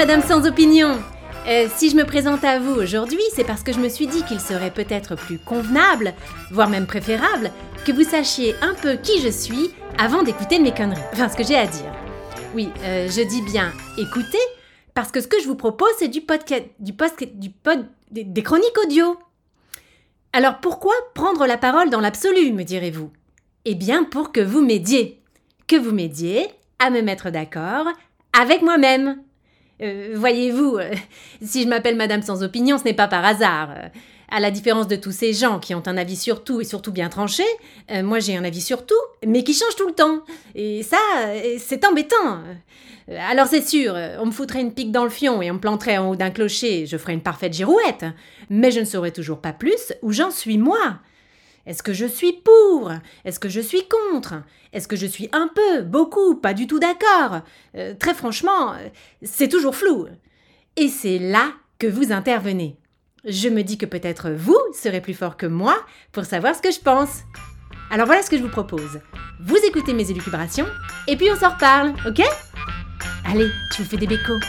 Madame sans opinion euh, si je me présente à vous aujourd'hui, c'est parce que je me suis dit qu'il serait peut-être plus convenable, voire même préférable, que vous sachiez un peu qui je suis avant d'écouter mes conneries. Enfin, ce que j'ai à dire. Oui, euh, je dis bien écouter, parce que ce que je vous propose, c'est du podcast, du post, du pod, des chroniques audio. Alors pourquoi prendre la parole dans l'absolu, me direz-vous? Eh bien pour que vous m'aidiez. Que vous m'aidiez à me mettre d'accord avec moi-même. Euh, voyez-vous, euh, si je m'appelle Madame sans opinion, ce n'est pas par hasard. Euh, à la différence de tous ces gens qui ont un avis sur tout et surtout bien tranché, moi j'ai un avis sur tout, mais qui change tout le temps. Et ça, c'est embêtant. Alors c'est sûr, on me foutrait une pique dans le fion et on me planterait en haut d'un clocher, je ferais une parfaite girouette. Mais je ne saurais toujours pas plus où j'en suis moi. Est-ce que je suis pour? Est-ce que je suis contre? Est-ce que je suis un peu, beaucoup, pas du tout d'accord? Euh, Très franchement, euh, c'est toujours flou. Et c'est là que vous intervenez. Je me dis que peut-être vous serez plus fort que moi pour savoir ce que je pense. Alors voilà ce que je vous propose. Vous écoutez mes élucubrations et puis on s'en reparle, ok? Allez, je vous fais des bécos.